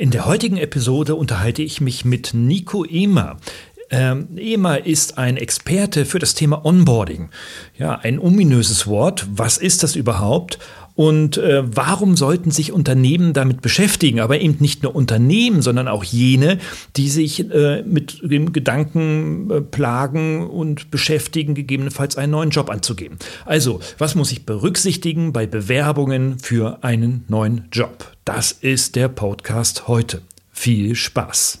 In der heutigen Episode unterhalte ich mich mit Nico Emer. Ähm, EMA ist ein Experte für das Thema Onboarding. Ja, ein ominöses Wort. Was ist das überhaupt? Und äh, warum sollten sich Unternehmen damit beschäftigen? Aber eben nicht nur Unternehmen, sondern auch jene, die sich äh, mit dem Gedanken äh, plagen und beschäftigen, gegebenenfalls einen neuen Job anzugeben. Also, was muss ich berücksichtigen bei Bewerbungen für einen neuen Job? Das ist der Podcast heute. Viel Spaß!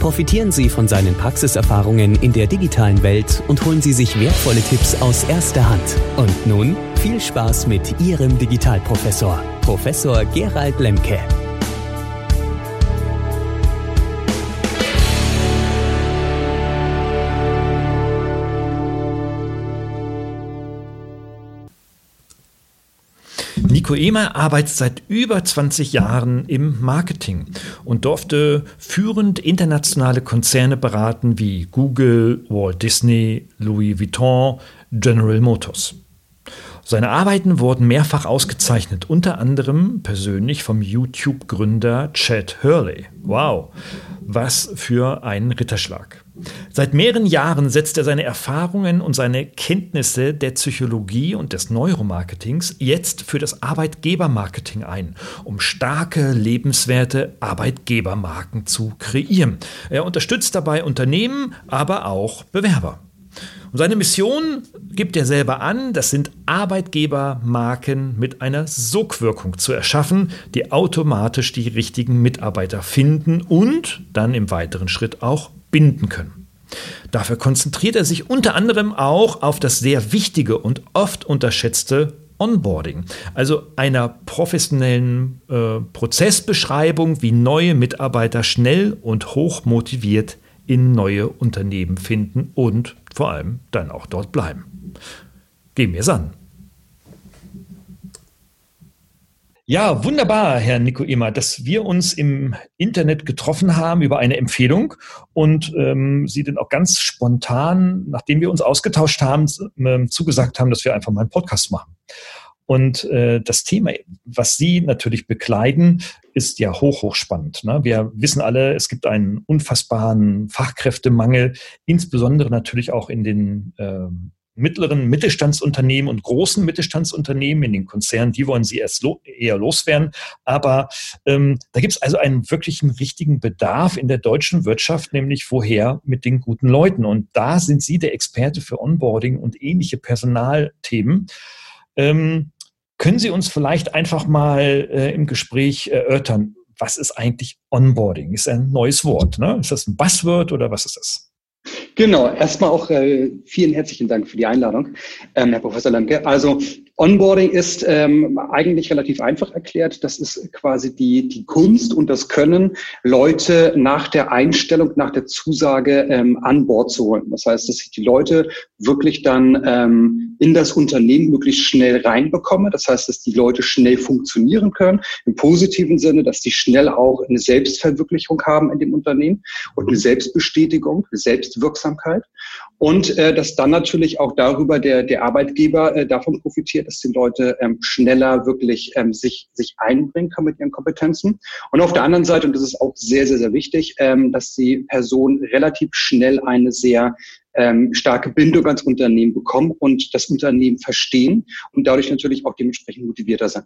Profitieren Sie von seinen Praxiserfahrungen in der digitalen Welt und holen Sie sich wertvolle Tipps aus erster Hand. Und nun viel Spaß mit Ihrem Digitalprofessor, Professor Gerald Lemke. Emer arbeitet seit über 20 Jahren im Marketing und durfte führend internationale Konzerne beraten wie Google, Walt Disney, Louis Vuitton, General Motors. Seine Arbeiten wurden mehrfach ausgezeichnet, unter anderem persönlich vom YouTube-Gründer Chad Hurley. Wow, was für ein Ritterschlag. Seit mehreren Jahren setzt er seine Erfahrungen und seine Kenntnisse der Psychologie und des Neuromarketings jetzt für das Arbeitgebermarketing ein, um starke, lebenswerte Arbeitgebermarken zu kreieren. Er unterstützt dabei Unternehmen, aber auch Bewerber. Und seine Mission gibt er selber an, das sind Arbeitgebermarken mit einer Sogwirkung zu erschaffen, die automatisch die richtigen Mitarbeiter finden und dann im weiteren Schritt auch binden können. Dafür konzentriert er sich unter anderem auch auf das sehr wichtige und oft unterschätzte Onboarding, also einer professionellen äh, Prozessbeschreibung, wie neue Mitarbeiter schnell und hoch motiviert in neue Unternehmen finden und vor allem dann auch dort bleiben. Gehen wir es an. Ja, wunderbar, Herr Nico Immer, dass wir uns im Internet getroffen haben über eine Empfehlung und ähm, Sie dann auch ganz spontan, nachdem wir uns ausgetauscht haben, äh, zugesagt haben, dass wir einfach mal einen Podcast machen. Und äh, das Thema, was Sie natürlich bekleiden, ist ja hoch, hoch spannend. Ne? Wir wissen alle, es gibt einen unfassbaren Fachkräftemangel, insbesondere natürlich auch in den äh, mittleren Mittelstandsunternehmen und großen Mittelstandsunternehmen, in den Konzernen, die wollen sie erst lo eher loswerden. Aber ähm, da gibt es also einen wirklichen richtigen Bedarf in der deutschen Wirtschaft, nämlich woher mit den guten Leuten. Und da sind Sie der Experte für Onboarding und ähnliche Personalthemen. Ähm, können Sie uns vielleicht einfach mal äh, im Gespräch erörtern, was ist eigentlich Onboarding? Ist ein neues Wort. Ne? Ist das ein Buzzword oder was ist das? Genau, erstmal auch äh, vielen herzlichen Dank für die Einladung, ähm, Herr Professor Lemke. Also Onboarding ist ähm, eigentlich relativ einfach erklärt. Das ist quasi die, die Kunst und das Können, Leute nach der Einstellung, nach der Zusage ähm, an Bord zu holen. Das heißt, dass ich die Leute wirklich dann ähm, in das Unternehmen möglichst schnell reinbekomme. Das heißt, dass die Leute schnell funktionieren können, im positiven Sinne, dass die schnell auch eine Selbstverwirklichung haben in dem Unternehmen und eine Selbstbestätigung, eine Selbstwirksamkeit. Und äh, dass dann natürlich auch darüber der, der Arbeitgeber äh, davon profitiert, dass die Leute ähm, schneller wirklich ähm, sich, sich einbringen können mit ihren Kompetenzen. Und auf der anderen Seite, und das ist auch sehr, sehr, sehr wichtig, ähm, dass die Person relativ schnell eine sehr ähm, starke Bindung ans Unternehmen bekommen und das Unternehmen verstehen und dadurch natürlich auch dementsprechend motivierter sind.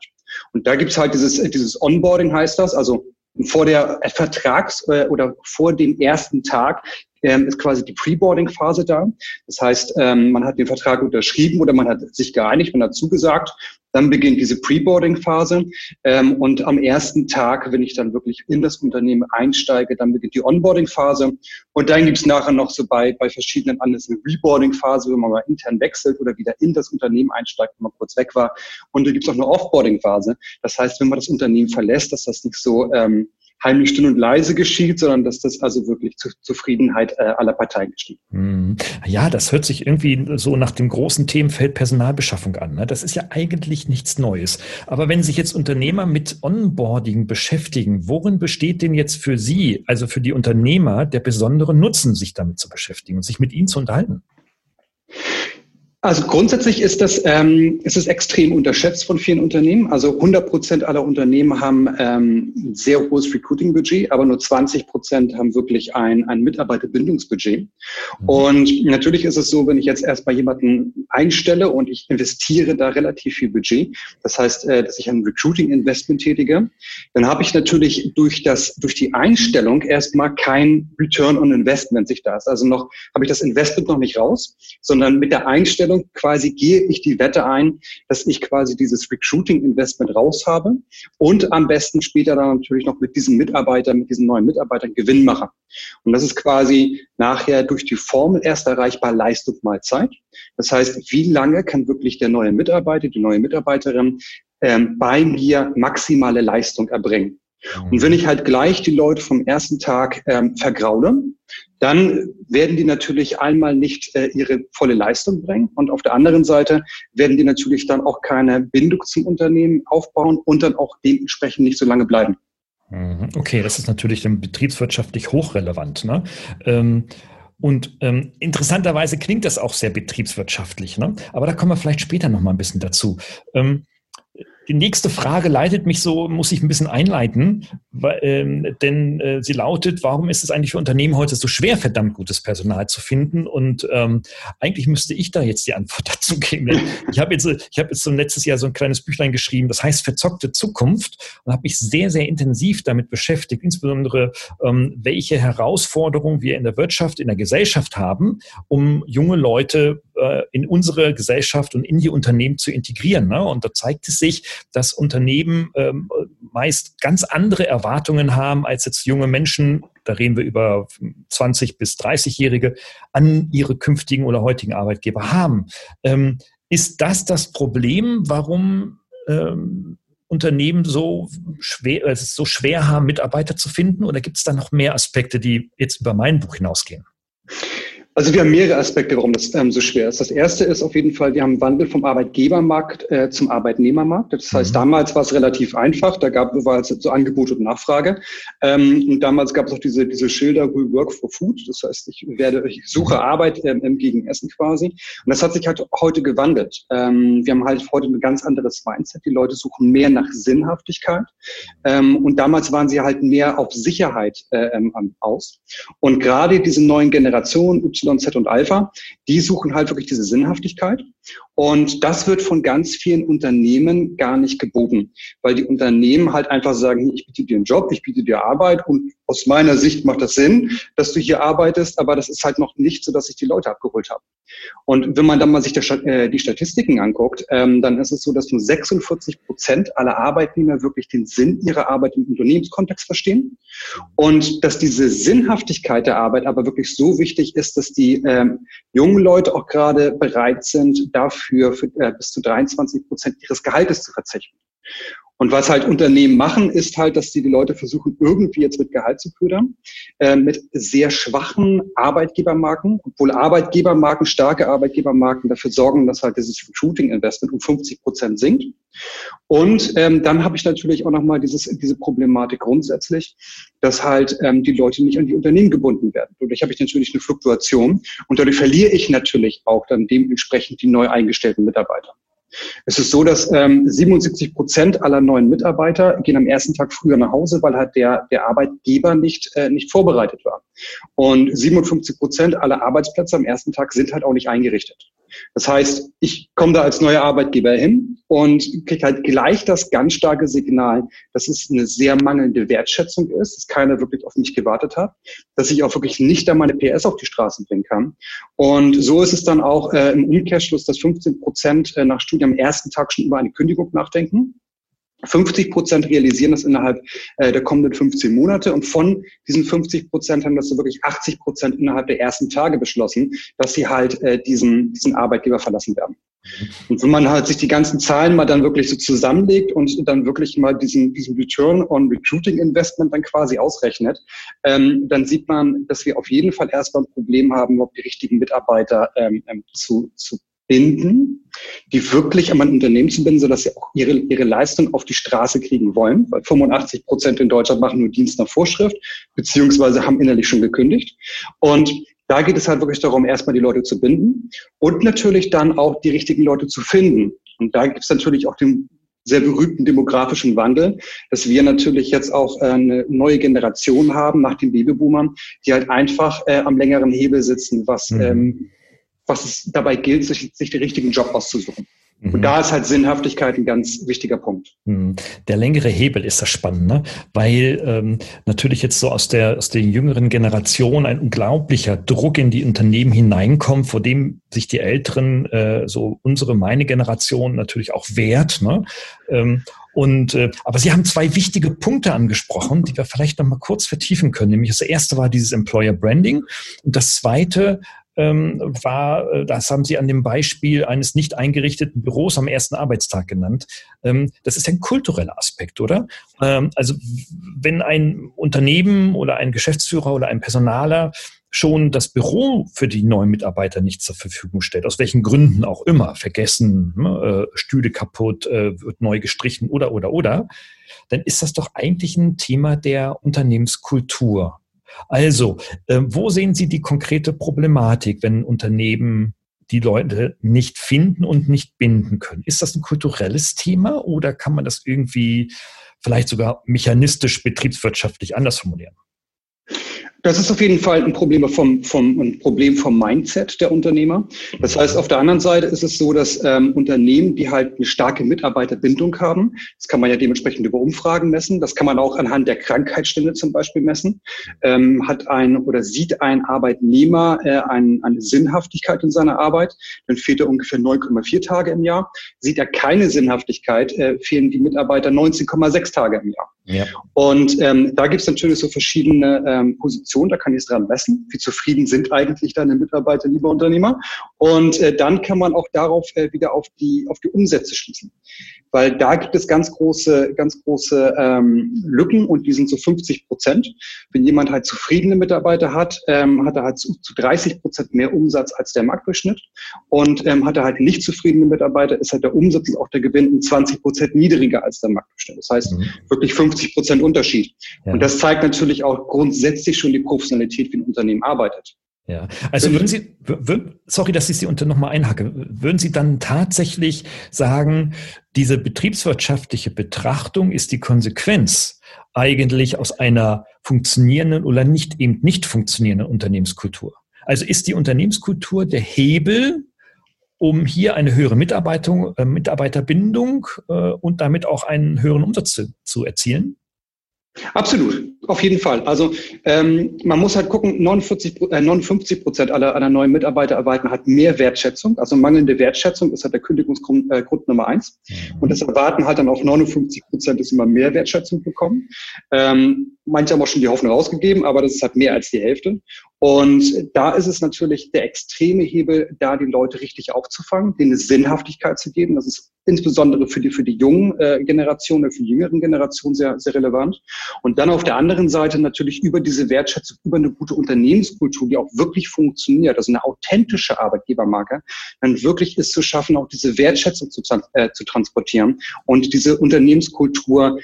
Und da gibt's halt dieses, dieses Onboarding heißt das, also vor der Vertrags- äh, oder vor dem ersten Tag ähm, ist quasi die Pre-Boarding-Phase da. Das heißt, ähm, man hat den Vertrag unterschrieben oder man hat sich geeinigt, man hat zugesagt. Dann beginnt diese Pre-Boarding-Phase. Ähm, und am ersten Tag, wenn ich dann wirklich in das Unternehmen einsteige, dann beginnt die Onboarding-Phase. Und dann gibt es nachher noch so bei, bei verschiedenen anderen eine Reboarding-Phase, wenn man mal intern wechselt oder wieder in das Unternehmen einsteigt, wenn man kurz weg war. Und da gibt es auch eine Offboarding-Phase. Das heißt, wenn man das Unternehmen verlässt, dass das nicht so ähm, heimlich still und leise geschieht, sondern dass das also wirklich zur Zufriedenheit äh, aller Parteien geschieht. Hm. Ja, das hört sich irgendwie so nach dem großen Themenfeld Personalbeschaffung an. Ne? Das ist ja eigentlich nichts Neues. Aber wenn sich jetzt Unternehmer mit Onboarding beschäftigen, worin besteht denn jetzt für Sie, also für die Unternehmer, der besondere Nutzen, sich damit zu beschäftigen und sich mit Ihnen zu unterhalten? Also grundsätzlich ist das, ähm, ist es extrem unterschätzt von vielen Unternehmen. Also 100 Prozent aller Unternehmen haben ähm, ein sehr hohes Recruiting-Budget, aber nur 20 Prozent haben wirklich ein, ein Mitarbeiterbindungsbudget. Mhm. Und natürlich ist es so, wenn ich jetzt erstmal jemanden einstelle und ich investiere da relativ viel Budget, das heißt, äh, dass ich ein Recruiting-Investment tätige, dann habe ich natürlich durch das, durch die Einstellung erstmal kein Return on Investment sich da ist. Also noch, habe ich das Investment noch nicht raus, sondern mit der Einstellung Einstellung quasi gehe ich die Wette ein, dass ich quasi dieses Recruiting-Investment raus habe und am besten später dann natürlich noch mit diesen Mitarbeitern, mit diesen neuen Mitarbeitern Gewinn mache. Und das ist quasi nachher durch die Formel erst erreichbar Leistung mal Zeit. Das heißt, wie lange kann wirklich der neue Mitarbeiter, die neue Mitarbeiterin ähm, bei mir maximale Leistung erbringen? Und wenn ich halt gleich die Leute vom ersten Tag ähm, vergraule, dann werden die natürlich einmal nicht äh, ihre volle Leistung bringen und auf der anderen Seite werden die natürlich dann auch keine Bindung zum Unternehmen aufbauen und dann auch dementsprechend nicht so lange bleiben. Mhm. Okay, das ist natürlich dann betriebswirtschaftlich hochrelevant. Ne? Ähm und ähm, interessanterweise klingt das auch sehr betriebswirtschaftlich, ne? aber da kommen wir vielleicht später noch mal ein bisschen dazu. Ähm, die nächste Frage leitet mich so, muss ich ein bisschen einleiten, weil, ähm, denn äh, sie lautet, warum ist es eigentlich für Unternehmen heute so schwer, verdammt gutes Personal zu finden? Und ähm, eigentlich müsste ich da jetzt die Antwort dazu geben. ich habe jetzt, ich habe jetzt so letztes Jahr so ein kleines Büchlein geschrieben, das heißt Verzockte Zukunft und habe mich sehr, sehr intensiv damit beschäftigt, insbesondere ähm, welche Herausforderungen wir in der Wirtschaft, in der Gesellschaft haben, um junge Leute äh, in unsere Gesellschaft und in die Unternehmen zu integrieren. Ne? Und da zeigt es sich, dass Unternehmen ähm, meist ganz andere Erwartungen haben als jetzt junge Menschen, da reden wir über 20 bis 30-Jährige, an ihre künftigen oder heutigen Arbeitgeber haben. Ähm, ist das das Problem, warum ähm, Unternehmen so schwer, äh, so schwer haben, Mitarbeiter zu finden? Oder gibt es da noch mehr Aspekte, die jetzt über mein Buch hinausgehen? Also wir haben mehrere Aspekte, warum das ähm, so schwer ist. Das erste ist auf jeden Fall, wir haben einen Wandel vom Arbeitgebermarkt äh, zum Arbeitnehmermarkt. Das heißt, mhm. damals war es relativ einfach, da gab es so Angebot und Nachfrage. Ähm, und damals gab es auch diese, diese Schilder We Work for Food. Das heißt, ich werde, ich suche Arbeit ähm, gegen Essen quasi. Und das hat sich halt heute gewandelt. Ähm, wir haben halt heute ein ganz anderes Mindset. Die Leute suchen mehr nach Sinnhaftigkeit. Ähm, und damals waren sie halt mehr auf Sicherheit äh, ähm, aus. Und gerade diese neuen Generationen, Z und Alpha, die suchen halt wirklich diese Sinnhaftigkeit. Und das wird von ganz vielen Unternehmen gar nicht gebogen, weil die Unternehmen halt einfach sagen, ich biete dir einen Job, ich biete dir Arbeit und aus meiner Sicht macht das Sinn, dass du hier arbeitest, aber das ist halt noch nicht so, dass ich die Leute abgeholt habe. Und wenn man dann mal sich äh, die Statistiken anguckt, ähm, dann ist es so, dass nur 46 Prozent aller Arbeitnehmer wirklich den Sinn ihrer Arbeit im Unternehmenskontext verstehen und dass diese Sinnhaftigkeit der Arbeit aber wirklich so wichtig ist, dass die ähm, jungen Leute auch gerade bereit sind, dafür für, äh, bis zu 23 Prozent ihres Gehaltes zu verzichten. Und was halt Unternehmen machen, ist halt, dass sie die Leute versuchen, irgendwie jetzt mit Gehalt zu ködern, äh, mit sehr schwachen Arbeitgebermarken, obwohl Arbeitgebermarken, starke Arbeitgebermarken dafür sorgen, dass halt dieses Recruiting-Investment um 50 Prozent sinkt. Und ähm, dann habe ich natürlich auch nochmal diese Problematik grundsätzlich, dass halt ähm, die Leute nicht an die Unternehmen gebunden werden. Dadurch habe ich natürlich eine Fluktuation und dadurch verliere ich natürlich auch dann dementsprechend die neu eingestellten Mitarbeiter. Es ist so, dass ähm, 77 Prozent aller neuen Mitarbeiter gehen am ersten Tag früher nach Hause, weil halt der, der Arbeitgeber nicht, äh, nicht vorbereitet war. Und 57 Prozent aller Arbeitsplätze am ersten Tag sind halt auch nicht eingerichtet. Das heißt, ich komme da als neuer Arbeitgeber hin und kriege halt gleich das ganz starke Signal, dass es eine sehr mangelnde Wertschätzung ist, dass keiner wirklich auf mich gewartet hat, dass ich auch wirklich nicht da meine PS auf die Straße bringen kann. Und so ist es dann auch äh, im Umkehrschluss, dass 15 Prozent äh, nach Studien am ersten Tag schon über eine Kündigung nachdenken. 50 Prozent realisieren das innerhalb äh, der kommenden 15 Monate und von diesen 50 Prozent haben das so wirklich 80 Prozent innerhalb der ersten Tage beschlossen, dass sie halt äh, diesen, diesen Arbeitgeber verlassen werden. Und wenn man halt sich die ganzen Zahlen mal dann wirklich so zusammenlegt und dann wirklich mal diesen, diesen Return on Recruiting Investment dann quasi ausrechnet, ähm, dann sieht man, dass wir auf jeden Fall erstmal ein Problem haben, ob die richtigen Mitarbeiter ähm, ähm zu, zu binden, die wirklich an ein Unternehmen zu binden, sodass sie auch ihre, ihre Leistung auf die Straße kriegen wollen, weil 85 Prozent in Deutschland machen nur Dienst nach Vorschrift, beziehungsweise haben innerlich schon gekündigt. Und da geht es halt wirklich darum, erstmal die Leute zu binden und natürlich dann auch die richtigen Leute zu finden. Und da gibt es natürlich auch den sehr berühmten demografischen Wandel, dass wir natürlich jetzt auch äh, eine neue Generation haben nach den Babyboomern, die halt einfach äh, am längeren Hebel sitzen, was mhm. ähm, was es dabei gilt, sich, sich den richtigen Job auszusuchen. Und mhm. da ist halt Sinnhaftigkeit ein ganz wichtiger Punkt. Mhm. Der längere Hebel ist das Spannende, weil ähm, natürlich jetzt so aus der, aus der jüngeren Generation ein unglaublicher Druck in die Unternehmen hineinkommt, vor dem sich die Älteren, äh, so unsere, meine Generation natürlich auch wehrt. Ne? Ähm, und äh, aber Sie haben zwei wichtige Punkte angesprochen, die wir vielleicht noch mal kurz vertiefen können. Nämlich das erste war dieses Employer Branding und das zweite ähm, war, äh, das haben Sie an dem Beispiel eines nicht eingerichteten Büros am ersten Arbeitstag genannt. Ähm, das ist ein kultureller Aspekt, oder? Ähm, also wenn ein Unternehmen oder ein Geschäftsführer oder ein Personaler schon das Büro für die neuen Mitarbeiter nicht zur Verfügung stellt, aus welchen Gründen auch immer, vergessen, ne, äh, Stühle kaputt, äh, wird neu gestrichen oder, oder, oder, dann ist das doch eigentlich ein Thema der Unternehmenskultur. Also, äh, wo sehen Sie die konkrete Problematik, wenn Unternehmen die Leute nicht finden und nicht binden können? Ist das ein kulturelles Thema oder kann man das irgendwie vielleicht sogar mechanistisch betriebswirtschaftlich anders formulieren? Das ist auf jeden Fall ein Problem vom, vom, ein Problem vom Mindset der Unternehmer. Das heißt, auf der anderen Seite ist es so, dass ähm, Unternehmen, die halt eine starke Mitarbeiterbindung haben, das kann man ja dementsprechend über Umfragen messen, das kann man auch anhand der Krankheitsstände zum Beispiel messen, ähm, hat ein oder sieht ein Arbeitnehmer äh, ein, eine Sinnhaftigkeit in seiner Arbeit, dann fehlt er ungefähr 9,4 Tage im Jahr. Sieht er keine Sinnhaftigkeit, äh, fehlen die Mitarbeiter 19,6 Tage im Jahr. Ja. Und ähm, da gibt es natürlich so verschiedene ähm, Positionen, da kann ich es dran messen. Wie zufrieden sind eigentlich deine Mitarbeiter, lieber Unternehmer? Und äh, dann kann man auch darauf äh, wieder auf die, auf die Umsätze schließen weil da gibt es ganz große, ganz große ähm, Lücken und die sind so 50 Prozent. Wenn jemand halt zufriedene Mitarbeiter hat, ähm, hat er halt zu, zu 30 Prozent mehr Umsatz als der Marktdurchschnitt und ähm, hat er halt nicht zufriedene Mitarbeiter, ist halt der Umsatz und auch der Gewinn 20 Prozent niedriger als der Marktdurchschnitt. Das heißt mhm. wirklich 50 Prozent Unterschied. Ja. Und das zeigt natürlich auch grundsätzlich schon die Professionalität, wie ein Unternehmen arbeitet. Ja, also würden Sie, würden, sorry, dass ich Sie unter nochmal einhacke, würden Sie dann tatsächlich sagen, diese betriebswirtschaftliche Betrachtung ist die Konsequenz eigentlich aus einer funktionierenden oder nicht eben nicht funktionierenden Unternehmenskultur? Also ist die Unternehmenskultur der Hebel, um hier eine höhere äh, Mitarbeiterbindung äh, und damit auch einen höheren Umsatz zu, zu erzielen? Absolut, auf jeden Fall. Also ähm, man muss halt gucken, 49, äh, 59 Prozent aller, aller neuen Mitarbeiter erwarten hat mehr Wertschätzung. Also mangelnde Wertschätzung ist halt der Kündigungsgrund äh, Grund Nummer eins. Mhm. Und das erwarten halt dann auch 59 Prozent, dass sie mal mehr Wertschätzung bekommen. Ähm, manche haben auch schon die Hoffnung rausgegeben, aber das ist halt mehr als die Hälfte. Und da ist es natürlich der extreme Hebel, da die Leute richtig aufzufangen, denen eine Sinnhaftigkeit zu geben. Das ist insbesondere für die, für die jungen äh, Generationen, für die jüngeren Generationen sehr, sehr relevant. Und dann auf der anderen Seite natürlich über diese Wertschätzung, über eine gute Unternehmenskultur, die auch wirklich funktioniert, also eine authentische Arbeitgebermarke, dann wirklich ist zu schaffen, auch diese Wertschätzung zu, äh, zu transportieren und diese Unternehmenskultur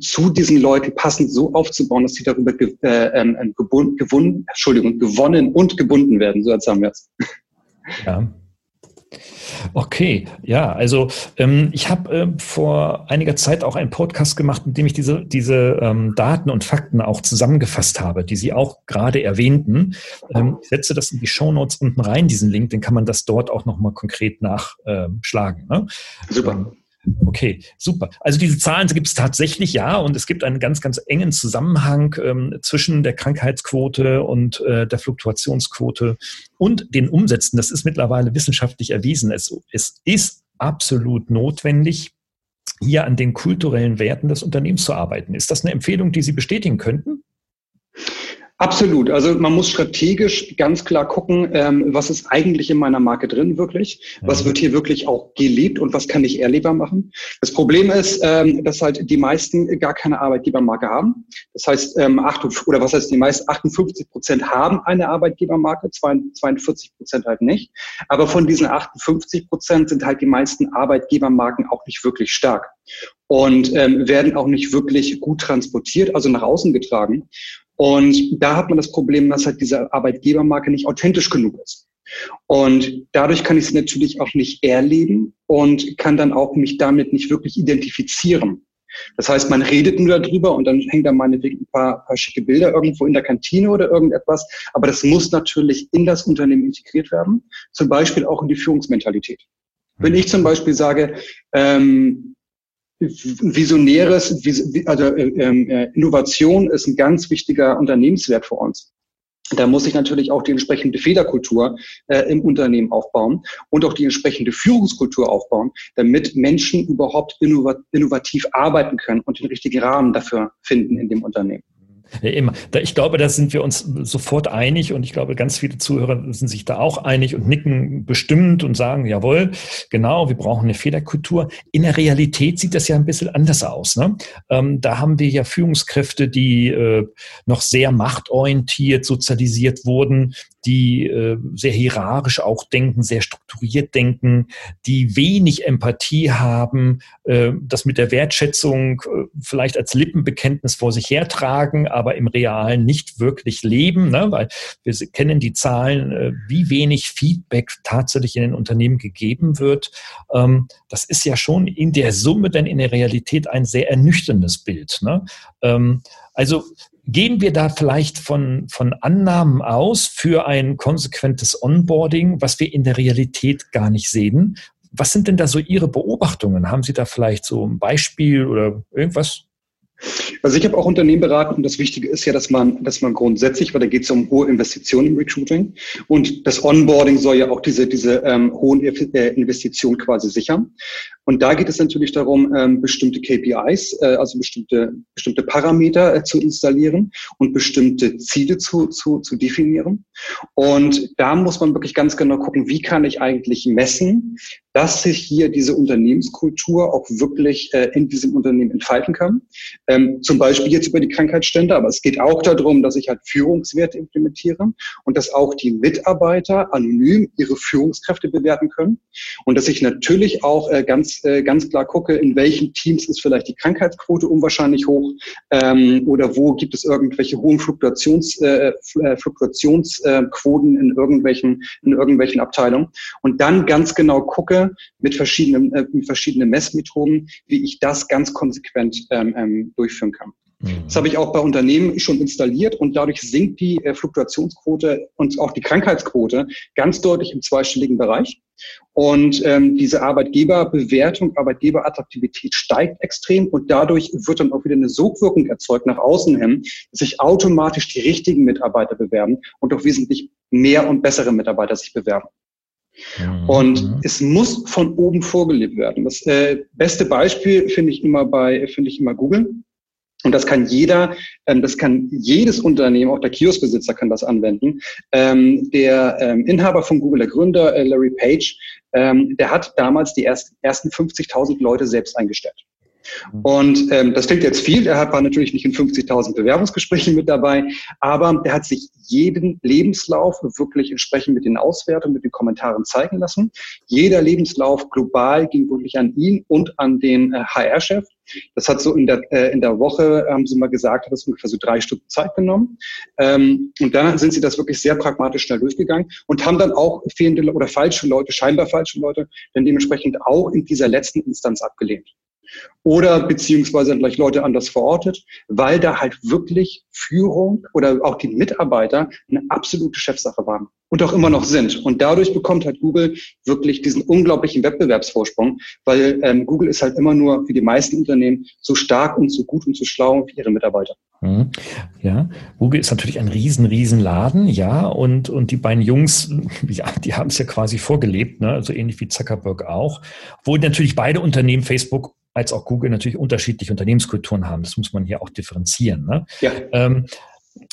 zu diesen Leuten passend so aufzubauen, dass sie darüber ge äh, ähm, gewonnen, Entschuldigung, gewonnen und gebunden werden. So jetzt haben wir es. Ja. Okay, ja, also ähm, ich habe äh, vor einiger Zeit auch einen Podcast gemacht, in dem ich diese, diese ähm, Daten und Fakten auch zusammengefasst habe, die Sie auch gerade erwähnten. Ähm, ich setze das in die Show Notes unten rein, diesen Link, den kann man das dort auch nochmal konkret nachschlagen. Ne? Super. Okay, super. Also diese Zahlen gibt es tatsächlich, ja, und es gibt einen ganz, ganz engen Zusammenhang ähm, zwischen der Krankheitsquote und äh, der Fluktuationsquote und den Umsätzen. Das ist mittlerweile wissenschaftlich erwiesen. Es, es ist absolut notwendig, hier an den kulturellen Werten des Unternehmens zu arbeiten. Ist das eine Empfehlung, die Sie bestätigen könnten? Absolut. Also man muss strategisch ganz klar gucken, ähm, was ist eigentlich in meiner Marke drin wirklich, was wird hier wirklich auch gelebt und was kann ich erlebbar machen. Das Problem ist, ähm, dass halt die meisten gar keine Arbeitgebermarke haben. Das heißt, ähm, acht, oder was heißt die meisten, 58 Prozent haben eine Arbeitgebermarke, 42 Prozent halt nicht. Aber von diesen 58 Prozent sind halt die meisten Arbeitgebermarken auch nicht wirklich stark und ähm, werden auch nicht wirklich gut transportiert, also nach außen getragen. Und da hat man das Problem, dass halt diese Arbeitgebermarke nicht authentisch genug ist. Und dadurch kann ich sie natürlich auch nicht erleben und kann dann auch mich damit nicht wirklich identifizieren. Das heißt, man redet nur darüber und dann hängt da meinetwegen ein paar, paar schicke Bilder irgendwo in der Kantine oder irgendetwas. Aber das muss natürlich in das Unternehmen integriert werden. Zum Beispiel auch in die Führungsmentalität. Wenn ich zum Beispiel sage, ähm, visionäres, also äh, ähm, äh, Innovation ist ein ganz wichtiger Unternehmenswert für uns. Da muss ich natürlich auch die entsprechende Federkultur äh, im Unternehmen aufbauen und auch die entsprechende Führungskultur aufbauen, damit Menschen überhaupt innovativ arbeiten können und den richtigen Rahmen dafür finden in dem Unternehmen. Immer. Ich glaube, da sind wir uns sofort einig und ich glaube, ganz viele Zuhörer sind sich da auch einig und nicken bestimmt und sagen, jawohl, genau, wir brauchen eine Fehlerkultur. In der Realität sieht das ja ein bisschen anders aus. Ne? Ähm, da haben wir ja Führungskräfte, die äh, noch sehr machtorientiert sozialisiert wurden, die äh, sehr hierarchisch auch denken, sehr strukturiert denken, die wenig Empathie haben, äh, das mit der Wertschätzung äh, vielleicht als Lippenbekenntnis vor sich hertragen, aber im Realen nicht wirklich leben, ne? weil wir kennen die Zahlen, äh, wie wenig Feedback tatsächlich in den Unternehmen gegeben wird. Ähm, das ist ja schon in der Summe denn in der Realität ein sehr ernüchterndes Bild. Ne? Ähm, also Gehen wir da vielleicht von, von Annahmen aus für ein konsequentes Onboarding, was wir in der Realität gar nicht sehen? Was sind denn da so Ihre Beobachtungen? Haben Sie da vielleicht so ein Beispiel oder irgendwas? Also ich habe auch Unternehmen beraten und das Wichtige ist ja, dass man, dass man grundsätzlich, weil da geht es um hohe Investitionen im Recruiting und das Onboarding soll ja auch diese, diese ähm, hohen äh, Investitionen quasi sichern. Und da geht es natürlich darum, ähm, bestimmte KPIs, äh, also bestimmte, bestimmte Parameter äh, zu installieren und bestimmte Ziele zu, zu, zu definieren. Und da muss man wirklich ganz genau gucken, wie kann ich eigentlich messen, dass sich hier diese Unternehmenskultur auch wirklich äh, in diesem Unternehmen entfalten kann. Ähm, zum Beispiel jetzt über die Krankheitsstände, aber es geht auch darum, dass ich halt Führungswerte implementiere und dass auch die Mitarbeiter anonym ihre Führungskräfte bewerten können und dass ich natürlich auch äh, ganz, äh, ganz klar gucke, in welchen Teams ist vielleicht die Krankheitsquote unwahrscheinlich hoch ähm, oder wo gibt es irgendwelche hohen Fluktuations, äh, äh Fluktuationsquoten in irgendwelchen, in irgendwelchen Abteilungen und dann ganz genau gucke, mit verschiedenen, äh, mit verschiedenen Messmethoden, wie ich das ganz konsequent ähm, ähm, durchführen kann. Mhm. Das habe ich auch bei Unternehmen schon installiert und dadurch sinkt die äh, Fluktuationsquote und auch die Krankheitsquote ganz deutlich im zweistelligen Bereich. Und ähm, diese Arbeitgeberbewertung, Arbeitgeberattraktivität steigt extrem und dadurch wird dann auch wieder eine Sogwirkung erzeugt nach außen hin, dass sich automatisch die richtigen Mitarbeiter bewerben und auch wesentlich mehr und bessere Mitarbeiter sich bewerben. Mhm. Und es muss von oben vorgelebt werden. Das äh, beste Beispiel finde ich immer bei, finde ich immer Google. Und das kann jeder, ähm, das kann jedes Unternehmen, auch der Kioskbesitzer kann das anwenden. Ähm, der ähm, Inhaber von Google, der Gründer äh, Larry Page, der hat damals die ersten 50.000 Leute selbst eingestellt. Mhm. Und ähm, das klingt jetzt viel. Er war natürlich nicht in 50.000 Bewerbungsgesprächen mit dabei, aber er hat sich jeden Lebenslauf wirklich entsprechend mit den Auswertungen, mit den Kommentaren zeigen lassen. Jeder Lebenslauf global ging wirklich an ihn und an den äh, HR-Chef. Das hat so in der, äh, in der Woche, haben sie mal gesagt, hat das ungefähr so drei Stunden Zeit genommen. Ähm, und dann sind sie das wirklich sehr pragmatisch schnell durchgegangen und haben dann auch fehlende oder falsche Leute, scheinbar falsche Leute, dann dementsprechend auch in dieser letzten Instanz abgelehnt oder beziehungsweise gleich Leute anders verortet, weil da halt wirklich Führung oder auch die Mitarbeiter eine absolute Chefsache waren und auch immer noch sind. Und dadurch bekommt halt Google wirklich diesen unglaublichen Wettbewerbsvorsprung, weil ähm, Google ist halt immer nur wie die meisten Unternehmen so stark und so gut und so schlau wie ihre Mitarbeiter. Mhm. Ja, Google ist natürlich ein riesen, riesen Laden, ja, und, und die beiden Jungs, ja, die haben es ja quasi vorgelebt, ne? also ähnlich wie Zuckerberg auch, wo natürlich beide Unternehmen, Facebook als auch Google natürlich unterschiedliche Unternehmenskulturen haben. Das muss man hier auch differenzieren. Ne? Ja. Ähm,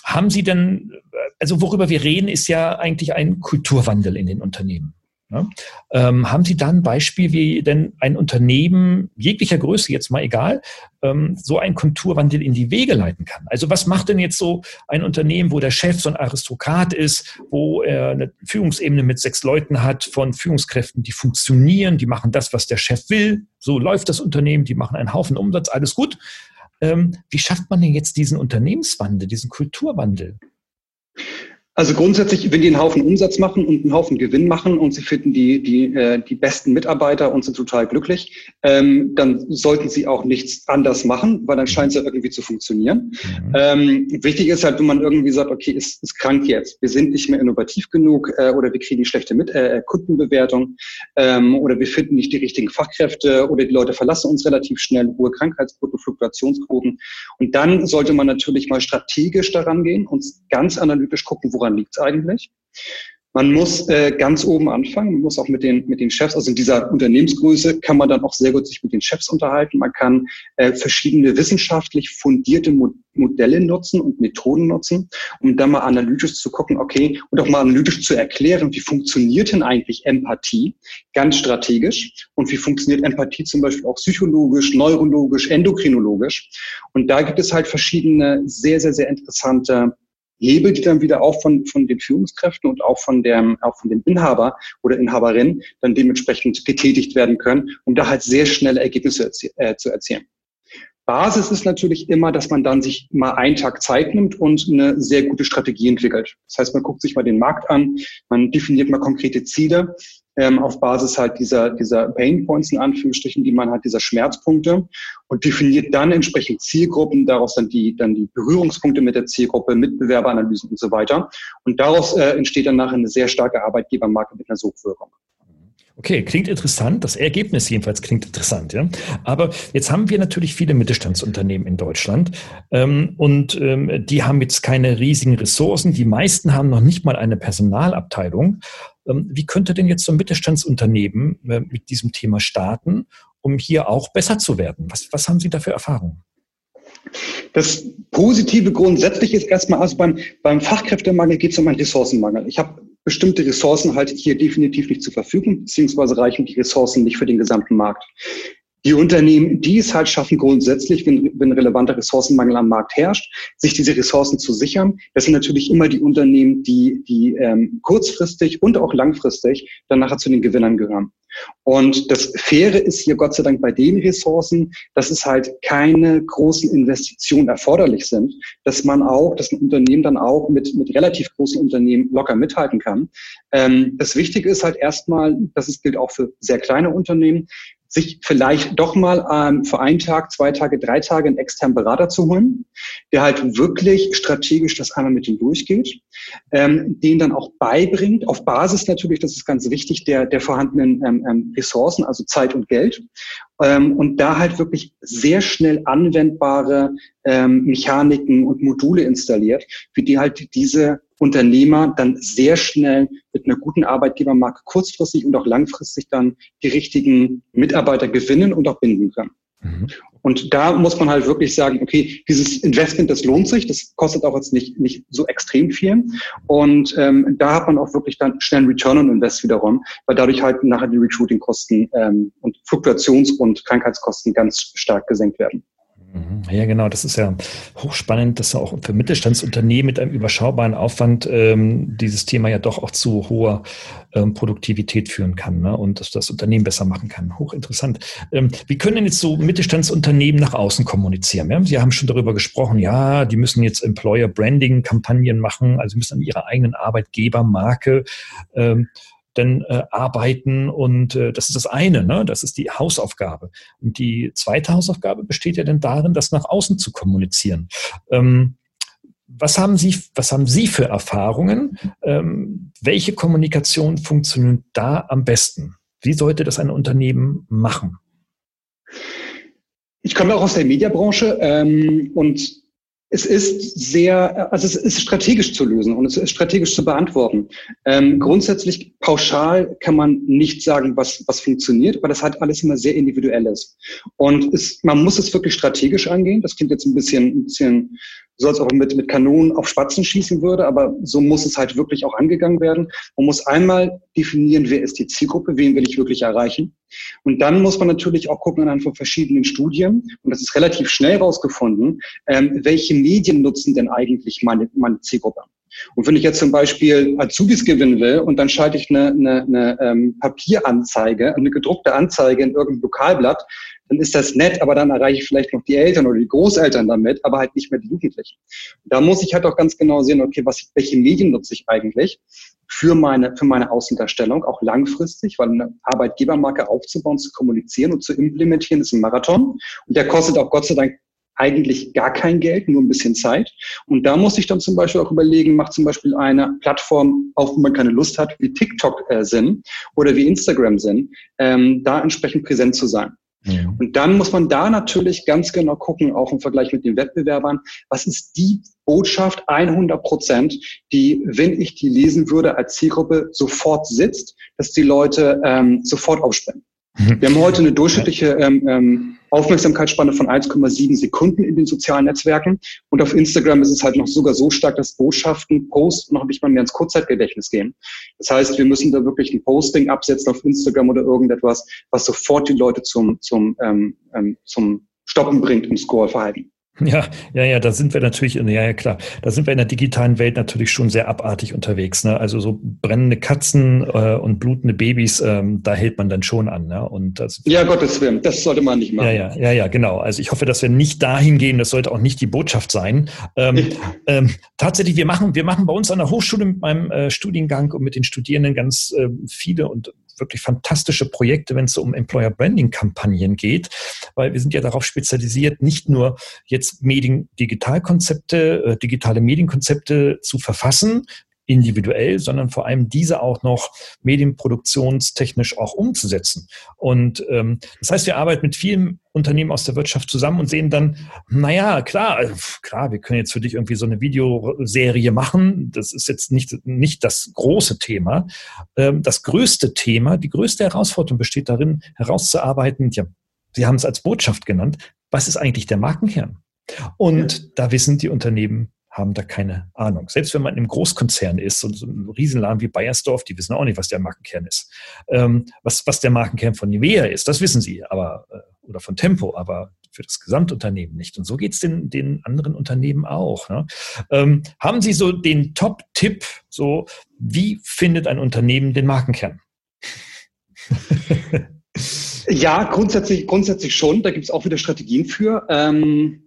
haben Sie denn, also worüber wir reden, ist ja eigentlich ein Kulturwandel in den Unternehmen. Ne? Ähm, haben Sie da ein Beispiel, wie denn ein Unternehmen jeglicher Größe, jetzt mal egal, ähm, so einen Kulturwandel in die Wege leiten kann? Also was macht denn jetzt so ein Unternehmen, wo der Chef so ein Aristokrat ist, wo er eine Führungsebene mit sechs Leuten hat, von Führungskräften, die funktionieren, die machen das, was der Chef will, so läuft das Unternehmen, die machen einen Haufen Umsatz, alles gut. Ähm, wie schafft man denn jetzt diesen Unternehmenswandel, diesen Kulturwandel? Also grundsätzlich, wenn die einen Haufen Umsatz machen und einen Haufen Gewinn machen und sie finden die, die, äh, die besten Mitarbeiter und sind total glücklich, ähm, dann sollten sie auch nichts anders machen, weil dann scheint es ja irgendwie zu funktionieren. Mhm. Ähm, wichtig ist halt, wenn man irgendwie sagt, okay, ist, ist krank jetzt, wir sind nicht mehr innovativ genug äh, oder wir kriegen schlechte Mit äh, Kundenbewertung ähm, oder wir finden nicht die richtigen Fachkräfte oder die Leute verlassen uns relativ schnell, hohe Krankheitsquoten, Fluktuationsquoten. Und dann sollte man natürlich mal strategisch daran gehen und ganz analytisch gucken, woran woran liegt es eigentlich? Man muss äh, ganz oben anfangen, man muss auch mit den, mit den Chefs, also in dieser Unternehmensgröße kann man dann auch sehr gut sich mit den Chefs unterhalten. Man kann äh, verschiedene wissenschaftlich fundierte Mo Modelle nutzen und Methoden nutzen, um dann mal analytisch zu gucken, okay, und auch mal analytisch zu erklären, wie funktioniert denn eigentlich Empathie ganz strategisch und wie funktioniert Empathie zum Beispiel auch psychologisch, neurologisch, endokrinologisch. Und da gibt es halt verschiedene sehr, sehr, sehr interessante Hebel, die dann wieder auch von, von den Führungskräften und auch von, dem, auch von dem Inhaber oder Inhaberin dann dementsprechend getätigt werden können, um da halt sehr schnelle Ergebnisse äh, zu erzielen. Basis ist natürlich immer, dass man dann sich mal einen Tag Zeit nimmt und eine sehr gute Strategie entwickelt. Das heißt, man guckt sich mal den Markt an, man definiert mal konkrete Ziele ähm, auf Basis halt dieser, dieser Pain Points in Anführungsstrichen, die man hat, dieser Schmerzpunkte und definiert dann entsprechend Zielgruppen, daraus dann die, dann die Berührungspunkte mit der Zielgruppe, Mitbewerberanalysen und so weiter. Und daraus äh, entsteht dann nachher eine sehr starke Arbeitgebermarke mit einer Sogwirkung. Okay, klingt interessant. Das Ergebnis jedenfalls klingt interessant, ja. Aber jetzt haben wir natürlich viele Mittelstandsunternehmen in Deutschland ähm, und ähm, die haben jetzt keine riesigen Ressourcen. Die meisten haben noch nicht mal eine Personalabteilung. Ähm, wie könnte denn jetzt so ein Mittelstandsunternehmen äh, mit diesem Thema starten, um hier auch besser zu werden? Was, was haben Sie da für Erfahrungen? Das Positive grundsätzlich ist erstmal, also beim, beim Fachkräftemangel geht es um einen Ressourcenmangel. Ich habe bestimmte Ressourcen halt hier definitiv nicht zur Verfügung, beziehungsweise reichen die Ressourcen nicht für den gesamten Markt. Die Unternehmen, die es halt schaffen, grundsätzlich, wenn, wenn relevanter Ressourcenmangel am Markt herrscht, sich diese Ressourcen zu sichern, das sind natürlich immer die Unternehmen, die, die ähm, kurzfristig und auch langfristig dann nachher zu den Gewinnern gehören. Und das Faire ist hier Gott sei Dank bei den Ressourcen, dass es halt keine großen Investitionen erforderlich sind, dass man auch, dass ein Unternehmen dann auch mit, mit relativ großen Unternehmen locker mithalten kann. Ähm, das Wichtige ist halt erstmal, das gilt auch für sehr kleine Unternehmen, sich vielleicht doch mal ähm, für einen Tag, zwei Tage, drei Tage einen externen Berater zu holen, der halt wirklich strategisch das einmal mit ihm durchgeht, ähm, den dann auch beibringt, auf Basis natürlich, das ist ganz wichtig, der, der vorhandenen ähm, ähm Ressourcen, also Zeit und Geld, ähm, und da halt wirklich sehr schnell anwendbare ähm, Mechaniken und Module installiert, für die halt diese Unternehmer dann sehr schnell mit einer guten Arbeitgebermarke kurzfristig und auch langfristig dann die richtigen Mitarbeiter gewinnen und auch binden können. Mhm. Und da muss man halt wirklich sagen, okay, dieses Investment, das lohnt sich, das kostet auch jetzt nicht, nicht so extrem viel. Und ähm, da hat man auch wirklich dann schnell einen Return on Invest wiederum, weil dadurch halt nachher die Recruiting-Kosten ähm, und Fluktuations- und Krankheitskosten ganz stark gesenkt werden. Mhm. Ja, genau. Das ist ja hochspannend, dass auch für Mittelstandsunternehmen mit einem überschaubaren Aufwand ähm, dieses Thema ja doch auch zu hoher ähm, Produktivität führen kann ne? und dass das Unternehmen besser machen kann. Hochinteressant. Ähm, wie können denn jetzt so Mittelstandsunternehmen nach außen kommunizieren? Ja? Sie haben schon darüber gesprochen, ja, die müssen jetzt Employer Branding Kampagnen machen, also müssen an ihrer eigenen Arbeitgebermarke ähm, denn äh, arbeiten und äh, das ist das eine, ne? das ist die Hausaufgabe. Und die zweite Hausaufgabe besteht ja dann darin, das nach außen zu kommunizieren. Ähm, was haben Sie, was haben Sie für Erfahrungen? Ähm, welche Kommunikation funktioniert da am besten? Wie sollte das ein Unternehmen machen? Ich komme auch aus der Mediabranche ähm, und es ist sehr, also es ist strategisch zu lösen und es ist strategisch zu beantworten. Ähm, grundsätzlich pauschal kann man nicht sagen, was, was funktioniert, aber das hat alles immer sehr individuelles. Und es, man muss es wirklich strategisch angehen. Das klingt jetzt ein bisschen, ein bisschen so, als ob man mit, mit Kanonen auf Spatzen schießen würde, aber so muss es halt wirklich auch angegangen werden. Man muss einmal definieren, wer ist die Zielgruppe, wen will ich wirklich erreichen. Und dann muss man natürlich auch gucken anhand von verschiedenen Studien, und das ist relativ schnell rausgefunden, ähm, welche Medien nutzen denn eigentlich meine, meine Zielgruppe. Und wenn ich jetzt zum Beispiel Azubis gewinnen will und dann schalte ich eine, eine, eine ähm, Papieranzeige, eine gedruckte Anzeige in irgendeinem Lokalblatt, dann ist das nett, aber dann erreiche ich vielleicht noch die Eltern oder die Großeltern damit, aber halt nicht mehr die Jugendlichen. Da muss ich halt auch ganz genau sehen, okay, was, welche Medien nutze ich eigentlich für meine, für meine Außendarstellung, auch langfristig, weil eine Arbeitgebermarke aufzubauen, zu kommunizieren und zu implementieren, ist ein Marathon. Und der kostet auch Gott sei Dank eigentlich gar kein Geld, nur ein bisschen Zeit. Und da muss ich dann zum Beispiel auch überlegen, macht zum Beispiel eine Plattform, auf die man keine Lust hat, wie TikTok äh, Sinn oder wie Instagram Sinn, ähm, da entsprechend präsent zu sein. Ja. Und dann muss man da natürlich ganz genau gucken, auch im Vergleich mit den Wettbewerbern, was ist die Botschaft 100 Prozent, die, wenn ich die lesen würde, als Zielgruppe sofort sitzt, dass die Leute ähm, sofort aufspringen. Mhm. Wir haben heute eine durchschnittliche ähm, ähm, Aufmerksamkeitsspanne von 1,7 Sekunden in den sozialen Netzwerken. Und auf Instagram ist es halt noch sogar so stark, dass Botschaften, Posts noch nicht mal mehr ins Kurzzeitgedächtnis gehen. Das heißt, wir müssen da wirklich ein Posting absetzen auf Instagram oder irgendetwas, was sofort die Leute zum, zum, ähm, ähm, zum Stoppen bringt im Scrollverhalten. Ja, ja, ja, da sind wir natürlich, ja, ja, klar, da sind wir in der digitalen Welt natürlich schon sehr abartig unterwegs. Ne? Also so brennende Katzen äh, und blutende Babys, ähm, da hält man dann schon an. Ne? Und das, ja, Gottes Willen, das sollte man nicht machen. Ja, ja, ja, ja, genau. Also ich hoffe, dass wir nicht dahin gehen. Das sollte auch nicht die Botschaft sein. Ähm, ähm, tatsächlich, wir machen, wir machen bei uns an der Hochschule mit meinem äh, Studiengang und mit den Studierenden ganz äh, viele und wirklich fantastische Projekte, wenn es um Employer Branding Kampagnen geht, weil wir sind ja darauf spezialisiert, nicht nur jetzt Medien, Digitalkonzepte, äh, digitale Medienkonzepte zu verfassen, individuell, sondern vor allem diese auch noch medienproduktionstechnisch auch umzusetzen. Und ähm, das heißt, wir arbeiten mit vielen Unternehmen aus der Wirtschaft zusammen und sehen dann, naja, klar, also, klar, wir können jetzt für dich irgendwie so eine Videoserie machen. Das ist jetzt nicht, nicht das große Thema. Ähm, das größte Thema, die größte Herausforderung besteht darin, herauszuarbeiten, ja, Sie haben es als Botschaft genannt, was ist eigentlich der Markenkern? Und ja. da wissen die Unternehmen haben da keine Ahnung. Selbst wenn man im Großkonzern ist und so ein Riesenladen wie Bayersdorf, die wissen auch nicht, was der Markenkern ist. Ähm, was, was der Markenkern von Nivea ist, das wissen sie, aber äh, oder von Tempo, aber für das Gesamtunternehmen nicht. Und so geht es den, den anderen Unternehmen auch. Ne? Ähm, haben Sie so den Top-Tipp, so wie findet ein Unternehmen den Markenkern? ja, grundsätzlich, grundsätzlich schon. Da gibt es auch wieder Strategien für. Ähm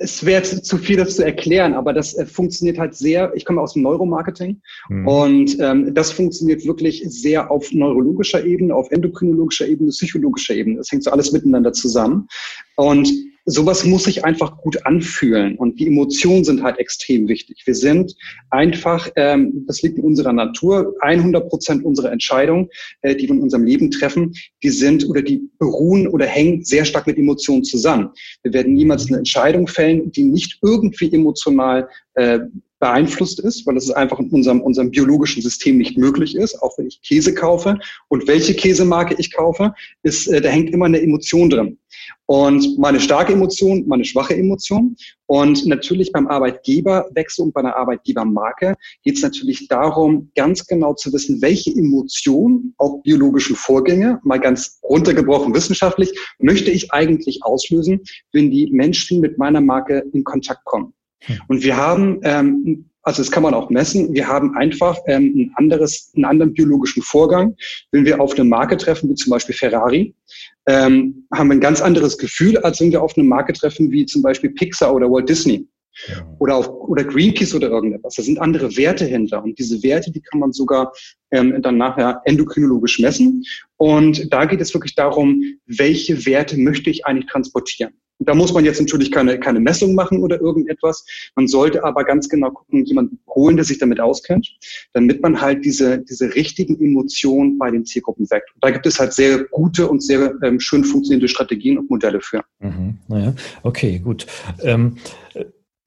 es wäre zu viel, das zu erklären, aber das äh, funktioniert halt sehr. Ich komme aus dem Neuromarketing mhm. und ähm, das funktioniert wirklich sehr auf neurologischer Ebene, auf endokrinologischer Ebene, psychologischer Ebene. Das hängt so alles miteinander zusammen. Und sowas muss sich einfach gut anfühlen und die Emotionen sind halt extrem wichtig. Wir sind einfach, ähm, das liegt in unserer Natur, 100 Prozent unserer Entscheidungen, äh, die wir in unserem Leben treffen, die sind oder die beruhen oder hängen sehr stark mit Emotionen zusammen. Wir werden niemals eine Entscheidung fällen, die nicht irgendwie emotional äh, beeinflusst ist, weil es einfach in unserem, unserem biologischen System nicht möglich ist, auch wenn ich Käse kaufe und welche Käsemarke ich kaufe, ist, äh, da hängt immer eine Emotion drin. Und meine starke Emotion, meine schwache Emotion. Und natürlich beim Arbeitgeberwechsel und bei einer Arbeitgebermarke geht es natürlich darum, ganz genau zu wissen, welche Emotion, auch biologischen Vorgänge, mal ganz runtergebrochen wissenschaftlich, möchte ich eigentlich auslösen, wenn die Menschen mit meiner Marke in Kontakt kommen. Hm. Und wir haben, ähm, also das kann man auch messen, wir haben einfach ähm, ein anderes, einen anderen biologischen Vorgang. Wenn wir auf eine Marke treffen, wie zum Beispiel Ferrari, ähm, haben wir ein ganz anderes Gefühl, als wenn wir auf eine Marke treffen, wie zum Beispiel Pixar oder Walt Disney. Ja. Oder, auf, oder Greenpeace oder irgendetwas. Da sind andere Werte hinter. Und diese Werte, die kann man sogar ähm, dann nachher endokrinologisch messen. Und da geht es wirklich darum, welche Werte möchte ich eigentlich transportieren. Da muss man jetzt natürlich keine, keine Messung machen oder irgendetwas. Man sollte aber ganz genau gucken, jemanden holen, der sich damit auskennt, damit man halt diese, diese richtigen Emotionen bei den Zielgruppen weckt. Und da gibt es halt sehr gute und sehr ähm, schön funktionierende Strategien und Modelle für. Mhm, naja, okay, gut. Ähm,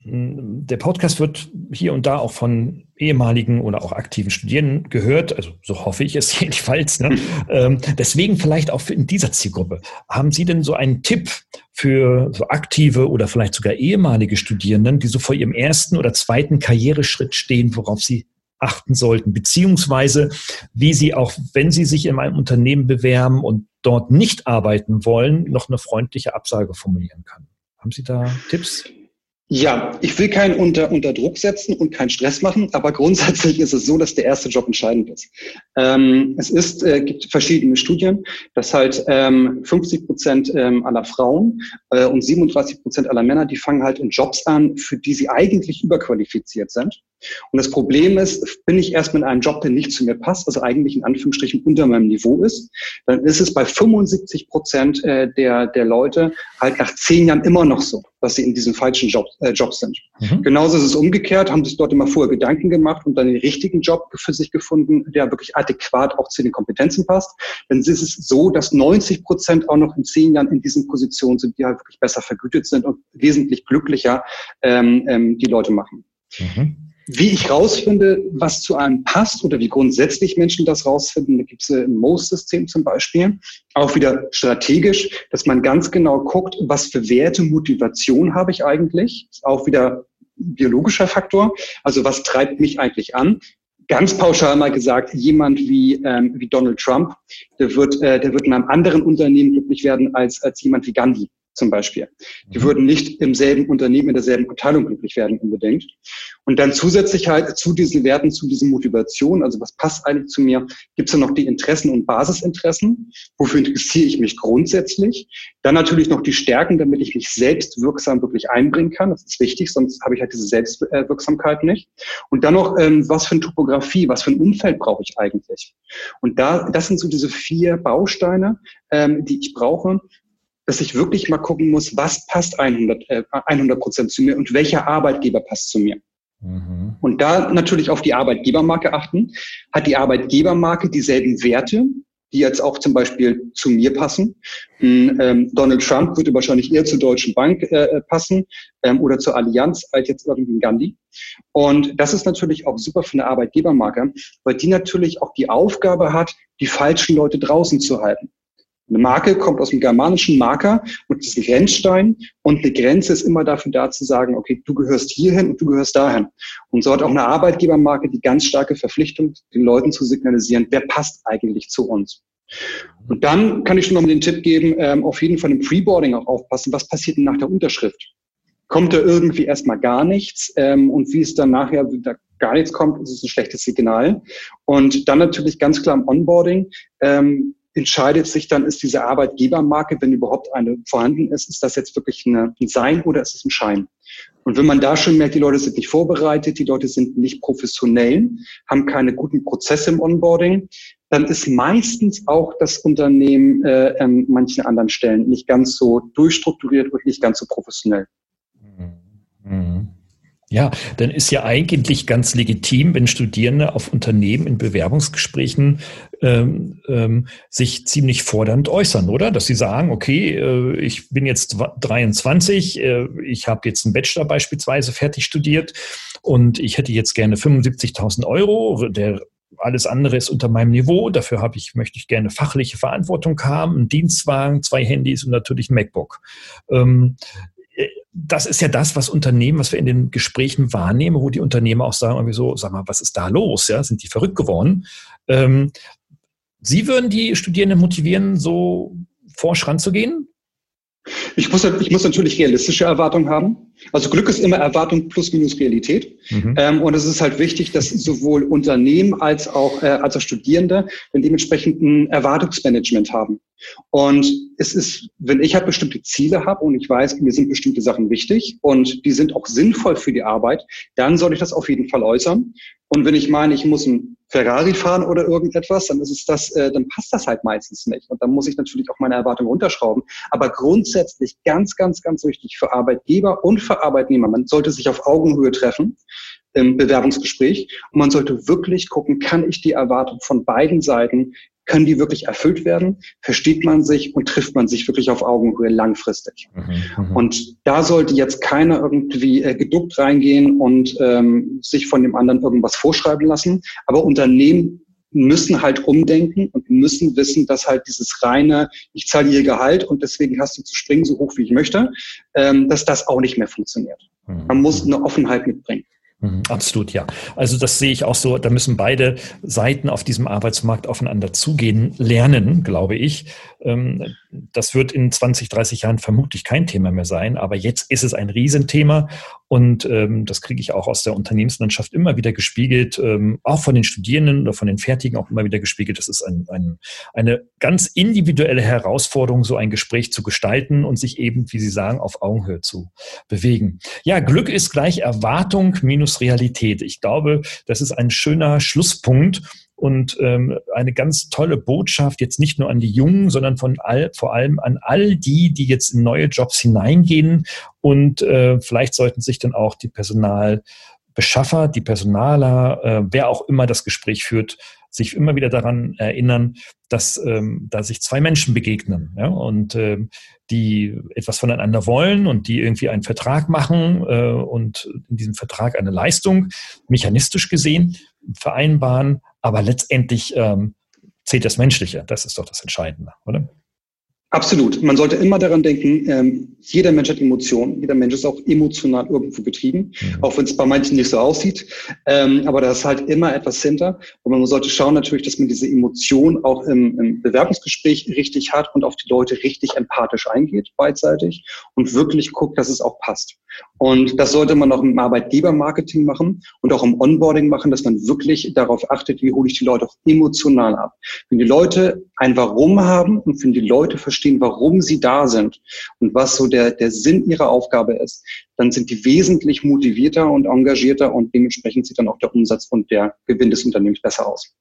der Podcast wird hier und da auch von ehemaligen oder auch aktiven Studierenden gehört, also so hoffe ich es jedenfalls. Ne? Ähm, deswegen vielleicht auch in dieser Zielgruppe. Haben Sie denn so einen Tipp für so aktive oder vielleicht sogar ehemalige Studierenden, die so vor ihrem ersten oder zweiten Karriereschritt stehen, worauf sie achten sollten, beziehungsweise wie sie auch, wenn sie sich in einem Unternehmen bewerben und dort nicht arbeiten wollen, noch eine freundliche Absage formulieren kann? Haben Sie da Tipps? Ja, ich will keinen unter, unter Druck setzen und keinen Stress machen, aber grundsätzlich ist es so, dass der erste Job entscheidend ist. Ähm, es ist, äh, gibt verschiedene Studien, dass halt ähm, 50 Prozent ähm, aller Frauen äh, und 37 Prozent aller Männer, die fangen halt in Jobs an, für die sie eigentlich überqualifiziert sind. Und das Problem ist, bin ich erst mit einem Job, der nicht zu mir passt, also eigentlich in Anführungsstrichen unter meinem Niveau ist, dann ist es bei 75 Prozent äh, der, der Leute halt nach zehn Jahren immer noch so, dass sie in diesem falschen Job, äh, Job sind. Mhm. Genauso ist es umgekehrt, haben sich dort immer vorher Gedanken gemacht und dann den richtigen Job für sich gefunden, der wirklich adäquat auch zu den Kompetenzen passt. Dann ist es so, dass 90 Prozent auch noch in zehn Jahren in diesen Positionen sind, die halt wirklich besser vergütet sind und wesentlich glücklicher ähm, ähm, die Leute machen. Mhm. Wie ich rausfinde, was zu einem passt oder wie grundsätzlich Menschen das rausfinden, da gibt es ein Most-System zum Beispiel, auch wieder strategisch, dass man ganz genau guckt, was für Werte, Motivation habe ich eigentlich, ist auch wieder biologischer Faktor, also was treibt mich eigentlich an, ganz pauschal mal gesagt, jemand wie, ähm, wie Donald Trump, der wird, äh, der wird in einem anderen Unternehmen glücklich werden als, als jemand wie Gandhi zum Beispiel. Die mhm. würden nicht im selben Unternehmen, in derselben Abteilung glücklich werden unbedingt. Und dann zusätzlich halt zu diesen Werten, zu diesen Motivationen, also was passt eigentlich zu mir, gibt es dann noch die Interessen und Basisinteressen. Wofür interessiere ich mich grundsätzlich? Dann natürlich noch die Stärken, damit ich mich selbst wirksam wirklich einbringen kann. Das ist wichtig, sonst habe ich halt diese Selbstwirksamkeit nicht. Und dann noch, ähm, was für eine Topografie, was für ein Umfeld brauche ich eigentlich? Und da, das sind so diese vier Bausteine, ähm, die ich brauche, dass ich wirklich mal gucken muss, was passt 100 äh, 100 Prozent zu mir und welcher Arbeitgeber passt zu mir. Mhm. Und da natürlich auf die Arbeitgebermarke achten. Hat die Arbeitgebermarke dieselben Werte, die jetzt auch zum Beispiel zu mir passen? Hm, ähm, Donald Trump würde wahrscheinlich eher zur Deutschen Bank äh, äh, passen ähm, oder zur Allianz als jetzt irgendwie Gandhi. Und das ist natürlich auch super für eine Arbeitgebermarke, weil die natürlich auch die Aufgabe hat, die falschen Leute draußen zu halten. Eine Marke kommt aus dem germanischen Marker und ist ein Grenzstein und eine Grenze ist immer dafür da zu sagen, okay, du gehörst hierhin und du gehörst dahin. Und so hat auch eine Arbeitgebermarke die ganz starke Verpflichtung, den Leuten zu signalisieren, wer passt eigentlich zu uns. Und dann kann ich schon noch den Tipp geben, ähm, auf jeden Fall im Preboarding auch aufpassen, was passiert denn nach der Unterschrift? Kommt da irgendwie erstmal gar nichts ähm, und wie es dann nachher wieder gar nichts kommt, ist es ein schlechtes Signal. Und dann natürlich ganz klar im Onboarding, ähm, entscheidet sich dann, ist diese Arbeitgebermarke, wenn überhaupt eine vorhanden ist, ist das jetzt wirklich eine, ein Sein oder ist es ein Schein? Und wenn man da schon merkt, die Leute sind nicht vorbereitet, die Leute sind nicht professionell, haben keine guten Prozesse im Onboarding, dann ist meistens auch das Unternehmen äh, an manchen anderen Stellen nicht ganz so durchstrukturiert und nicht ganz so professionell. Mhm. Ja, dann ist ja eigentlich ganz legitim, wenn Studierende auf Unternehmen in Bewerbungsgesprächen ähm, ähm, sich ziemlich fordernd äußern, oder? Dass sie sagen, okay, äh, ich bin jetzt 23, äh, ich habe jetzt einen Bachelor beispielsweise fertig studiert und ich hätte jetzt gerne 75.000 Euro. Der alles andere ist unter meinem Niveau. Dafür habe ich, möchte ich gerne fachliche Verantwortung haben, einen Dienstwagen, zwei Handys und natürlich MacBook. Ähm, das ist ja das, was Unternehmen, was wir in den Gesprächen wahrnehmen, wo die Unternehmer auch sagen, irgendwie so, sag mal, was ist da los? Ja, sind die verrückt geworden? Ähm, Sie würden die Studierenden motivieren, so forsch ranzugehen? Ich muss, ich muss natürlich realistische Erwartungen haben. Also Glück ist immer Erwartung plus minus Realität. Mhm. Ähm, und es ist halt wichtig, dass sowohl Unternehmen als auch, äh, als auch Studierende dann dementsprechend ein Erwartungsmanagement haben. Und es ist, wenn ich halt bestimmte Ziele habe und ich weiß, mir sind bestimmte Sachen wichtig und die sind auch sinnvoll für die Arbeit, dann soll ich das auf jeden Fall äußern. Und wenn ich meine, ich muss ein Ferrari fahren oder irgendetwas, dann ist es das, äh, dann passt das halt meistens nicht. Und dann muss ich natürlich auch meine Erwartungen unterschrauben. Aber grundsätzlich ganz, ganz, ganz wichtig für Arbeitgeber und für Arbeitnehmer. Man sollte sich auf Augenhöhe treffen im Bewerbungsgespräch und man sollte wirklich gucken, kann ich die Erwartung von beiden Seiten können die wirklich erfüllt werden? Versteht man sich und trifft man sich wirklich auf Augenhöhe langfristig? Mhm, mhm. und da sollte jetzt keiner irgendwie äh, geduckt reingehen und ähm, sich von dem anderen irgendwas vorschreiben lassen. Aber Unternehmen müssen halt umdenken und müssen wissen, dass halt dieses reine, ich zahle ihr Gehalt und deswegen hast du zu springen so hoch, wie ich möchte, ähm, dass das auch nicht mehr funktioniert. Mhm. Man muss eine Offenheit mitbringen. Mhm, absolut, ja. Also das sehe ich auch so, da müssen beide Seiten auf diesem Arbeitsmarkt aufeinander zugehen, lernen, glaube ich. Ähm, das wird in 20, 30 Jahren vermutlich kein Thema mehr sein, aber jetzt ist es ein Riesenthema und ähm, das kriege ich auch aus der Unternehmenslandschaft immer wieder gespiegelt, ähm, auch von den Studierenden oder von den Fertigen auch immer wieder gespiegelt. Das ist ein, ein, eine ganz individuelle Herausforderung, so ein Gespräch zu gestalten und sich eben, wie Sie sagen, auf Augenhöhe zu bewegen. Ja, Glück ist gleich Erwartung minus Realität. Ich glaube, das ist ein schöner Schlusspunkt und ähm, eine ganz tolle Botschaft jetzt nicht nur an die Jungen, sondern von all, vor allem an all die, die jetzt in neue Jobs hineingehen. Und äh, vielleicht sollten sich dann auch die Personalbeschaffer, die Personaler, äh, wer auch immer das Gespräch führt, sich immer wieder daran erinnern, dass ähm, da sich zwei Menschen begegnen ja, und äh, die etwas voneinander wollen und die irgendwie einen Vertrag machen äh, und in diesem Vertrag eine Leistung mechanistisch gesehen vereinbaren, aber letztendlich ähm, zählt das Menschliche. Das ist doch das Entscheidende, oder? Absolut. Man sollte immer daran denken, ähm, jeder Mensch hat Emotionen. Jeder Mensch ist auch emotional irgendwo getrieben, mhm. auch wenn es bei manchen nicht so aussieht. Ähm, aber da ist halt immer etwas hinter. Und man sollte schauen natürlich, dass man diese Emotion auch im, im Bewerbungsgespräch richtig hat und auf die Leute richtig empathisch eingeht, beidseitig und wirklich guckt, dass es auch passt. Und das sollte man auch im Arbeitgebermarketing machen und auch im Onboarding machen, dass man wirklich darauf achtet, wie hole ich die Leute auch emotional ab. Wenn die Leute ein Warum haben und wenn die Leute verstehen, warum sie da sind und was so der, der Sinn ihrer Aufgabe ist, dann sind die wesentlich motivierter und engagierter und dementsprechend sieht dann auch der Umsatz und der Gewinn des Unternehmens besser aus.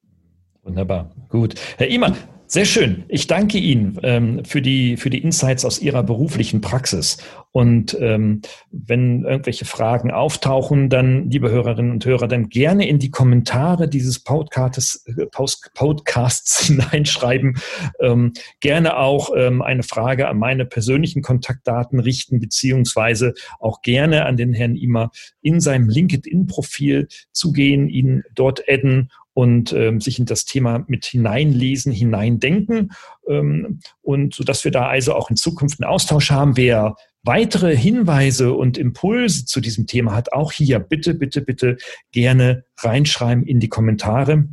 Wunderbar, gut. Herr Imer, sehr schön. Ich danke Ihnen ähm, für, die, für die Insights aus Ihrer beruflichen Praxis. Und ähm, wenn irgendwelche Fragen auftauchen, dann, liebe Hörerinnen und Hörer, dann gerne in die Kommentare dieses Podcasts, äh, Podcasts hineinschreiben. Ähm, gerne auch ähm, eine Frage an meine persönlichen Kontaktdaten richten, beziehungsweise auch gerne an den Herrn Imer in seinem LinkedIn-Profil zugehen, ihn dort adden und ähm, sich in das Thema mit hineinlesen, hineindenken ähm, und so dass wir da also auch in Zukunft einen Austausch haben. Wer weitere Hinweise und Impulse zu diesem Thema hat, auch hier bitte, bitte, bitte gerne reinschreiben in die Kommentare.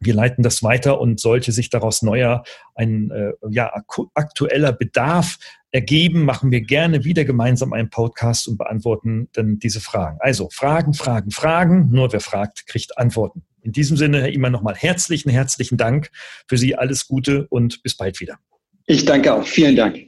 Wir leiten das weiter und sollte sich daraus neuer, ein äh, ja, aktueller Bedarf ergeben, machen wir gerne wieder gemeinsam einen Podcast und beantworten dann diese Fragen. Also Fragen, Fragen, Fragen. Nur wer fragt, kriegt Antworten. In diesem Sinne, Herr Immer, nochmal herzlichen, herzlichen Dank für Sie. Alles Gute und bis bald wieder. Ich danke auch. Vielen Dank.